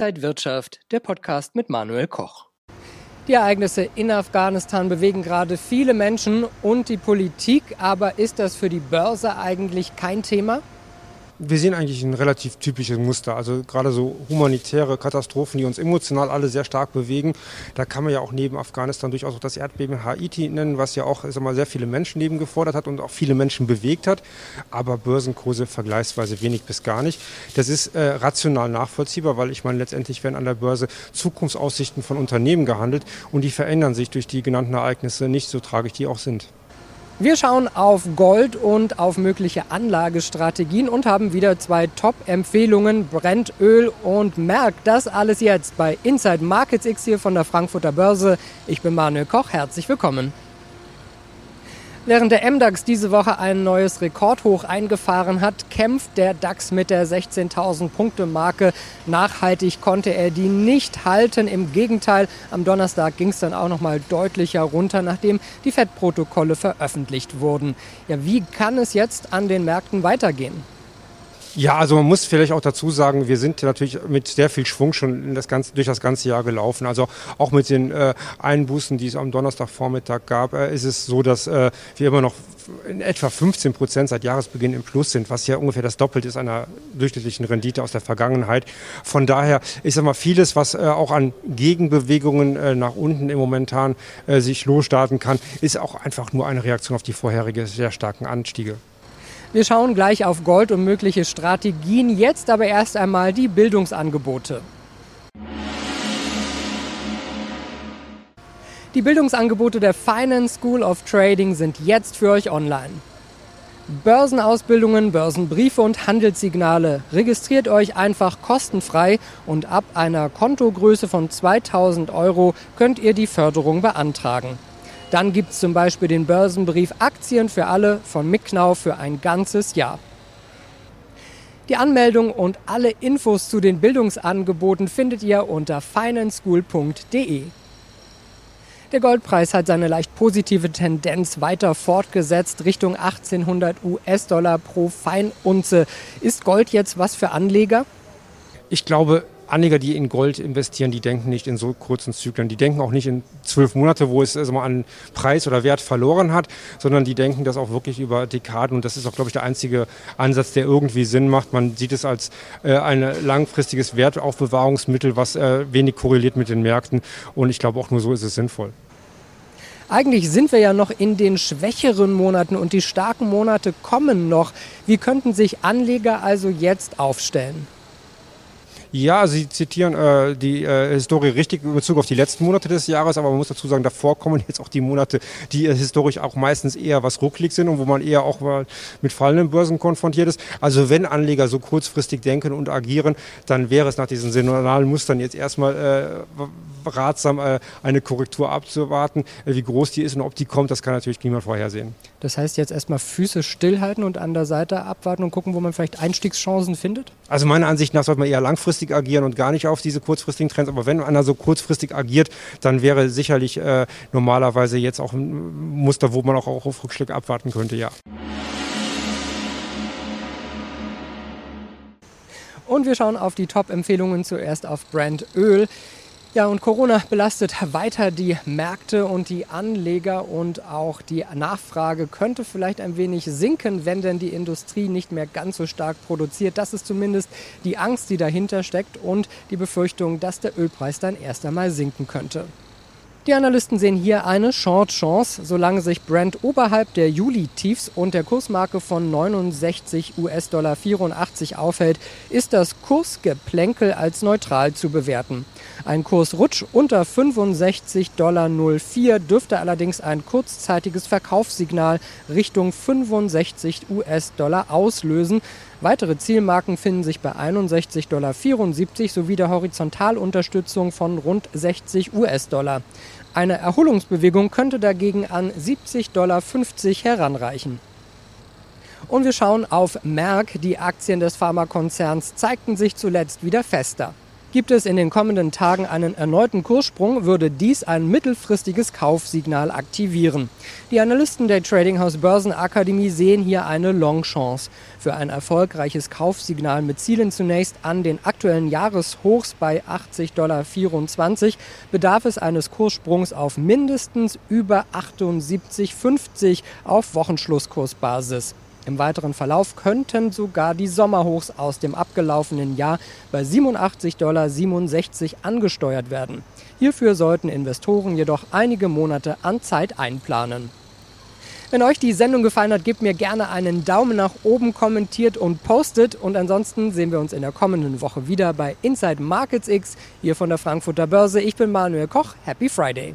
Inside Wirtschaft, der Podcast mit Manuel Koch. Die Ereignisse in Afghanistan bewegen gerade viele Menschen und die Politik, aber ist das für die Börse eigentlich kein Thema? Wir sehen eigentlich ein relativ typisches Muster. Also gerade so humanitäre Katastrophen, die uns emotional alle sehr stark bewegen. Da kann man ja auch neben Afghanistan durchaus auch das Erdbeben Haiti nennen, was ja auch mal, sehr viele Menschenleben gefordert hat und auch viele Menschen bewegt hat. Aber Börsenkurse vergleichsweise wenig bis gar nicht. Das ist äh, rational nachvollziehbar, weil ich meine, letztendlich werden an der Börse Zukunftsaussichten von Unternehmen gehandelt und die verändern sich durch die genannten Ereignisse nicht so tragisch die auch sind. Wir schauen auf Gold und auf mögliche Anlagestrategien und haben wieder zwei Top-Empfehlungen, Brent, Öl und Merck. Das alles jetzt bei Inside Markets X hier von der Frankfurter Börse. Ich bin Manuel Koch, herzlich willkommen. Während der MDAX diese Woche ein neues Rekordhoch eingefahren hat, kämpft der DAX mit der 16.000 Punkte Marke. Nachhaltig konnte er die nicht halten. Im Gegenteil, am Donnerstag ging es dann auch noch mal deutlicher runter, nachdem die FED-Protokolle veröffentlicht wurden. Ja, wie kann es jetzt an den Märkten weitergehen? Ja, also man muss vielleicht auch dazu sagen, wir sind natürlich mit sehr viel Schwung schon das ganze, durch das ganze Jahr gelaufen. Also auch mit den äh, Einbußen, die es am Donnerstagvormittag gab, äh, ist es so, dass äh, wir immer noch in etwa 15 Prozent seit Jahresbeginn im Plus sind, was ja ungefähr das Doppelte ist einer durchschnittlichen Rendite aus der Vergangenheit. Von daher ist immer vieles, was äh, auch an Gegenbewegungen äh, nach unten im Momentan äh, sich losstarten kann, ist auch einfach nur eine Reaktion auf die vorherige sehr starken Anstiege. Wir schauen gleich auf Gold und mögliche Strategien, jetzt aber erst einmal die Bildungsangebote. Die Bildungsangebote der Finance School of Trading sind jetzt für euch online. Börsenausbildungen, Börsenbriefe und Handelssignale. Registriert euch einfach kostenfrei und ab einer Kontogröße von 2000 Euro könnt ihr die Förderung beantragen. Dann gibt es zum Beispiel den Börsenbrief Aktien für alle von Micknau für ein ganzes Jahr. Die Anmeldung und alle Infos zu den Bildungsangeboten findet ihr unter financeschool.de. Der Goldpreis hat seine leicht positive Tendenz weiter fortgesetzt Richtung 1800 US-Dollar pro Feinunze. Ist Gold jetzt was für Anleger? Ich glaube, Anleger, die in Gold investieren, die denken nicht in so kurzen Zyklen. Die denken auch nicht in zwölf Monate, wo es also mal an Preis oder Wert verloren hat, sondern die denken das auch wirklich über Dekaden. Und das ist auch, glaube ich, der einzige Ansatz, der irgendwie Sinn macht. Man sieht es als äh, ein langfristiges Wertaufbewahrungsmittel, was äh, wenig korreliert mit den Märkten. Und ich glaube, auch nur so ist es sinnvoll. Eigentlich sind wir ja noch in den schwächeren Monaten und die starken Monate kommen noch. Wie könnten sich Anleger also jetzt aufstellen? Ja, Sie zitieren äh, die äh, Historie richtig in Bezug auf die letzten Monate des Jahres, aber man muss dazu sagen, davor kommen jetzt auch die Monate, die äh, historisch auch meistens eher was rucklig sind und wo man eher auch mal mit fallenden Börsen konfrontiert ist. Also wenn Anleger so kurzfristig denken und agieren, dann wäre es nach diesen saisonalen Mustern jetzt erstmal äh, ratsam, äh, eine Korrektur abzuwarten. Äh, wie groß die ist und ob die kommt, das kann natürlich niemand vorhersehen. Das heißt jetzt erstmal Füße stillhalten und an der Seite abwarten und gucken, wo man vielleicht Einstiegschancen findet? Also meiner Ansicht nach sollte man eher langfristig agieren und gar nicht auf diese kurzfristigen Trends. Aber wenn einer so kurzfristig agiert, dann wäre sicherlich äh, normalerweise jetzt auch ein Muster, wo man auch auf Rückschläge abwarten könnte, ja. Und wir schauen auf die Top-Empfehlungen zuerst auf Brand Öl. Ja, und Corona belastet weiter die Märkte und die Anleger und auch die Nachfrage könnte vielleicht ein wenig sinken, wenn denn die Industrie nicht mehr ganz so stark produziert. Das ist zumindest die Angst, die dahinter steckt und die Befürchtung, dass der Ölpreis dann erst einmal sinken könnte. Die Analysten sehen hier eine Short-Chance. Solange sich Brent oberhalb der Juli-Tiefs und der Kursmarke von 69 US-Dollar 84 aufhält, ist das Kursgeplänkel als neutral zu bewerten. Ein Kursrutsch unter 65,04 Dollar dürfte allerdings ein kurzzeitiges Verkaufssignal Richtung 65 US-Dollar auslösen. Weitere Zielmarken finden sich bei 61,74 Dollar sowie der Horizontalunterstützung von rund 60 US-Dollar. Eine Erholungsbewegung könnte dagegen an 70,50 Dollar heranreichen. Und wir schauen auf Merck. Die Aktien des Pharmakonzerns zeigten sich zuletzt wieder fester. Gibt es in den kommenden Tagen einen erneuten Kurssprung, würde dies ein mittelfristiges Kaufsignal aktivieren. Die Analysten der Tradinghouse Börsenakademie sehen hier eine Longchance. Für ein erfolgreiches Kaufsignal mit Zielen zunächst an den aktuellen Jahreshochs bei 80,24 Dollar bedarf es eines Kurssprungs auf mindestens über 78,50 auf Wochenschlusskursbasis. Im weiteren Verlauf könnten sogar die Sommerhochs aus dem abgelaufenen Jahr bei 87,67 Dollar angesteuert werden. Hierfür sollten Investoren jedoch einige Monate an Zeit einplanen. Wenn euch die Sendung gefallen hat, gebt mir gerne einen Daumen nach oben, kommentiert und postet. Und ansonsten sehen wir uns in der kommenden Woche wieder bei Inside Markets X, hier von der Frankfurter Börse. Ich bin Manuel Koch. Happy Friday!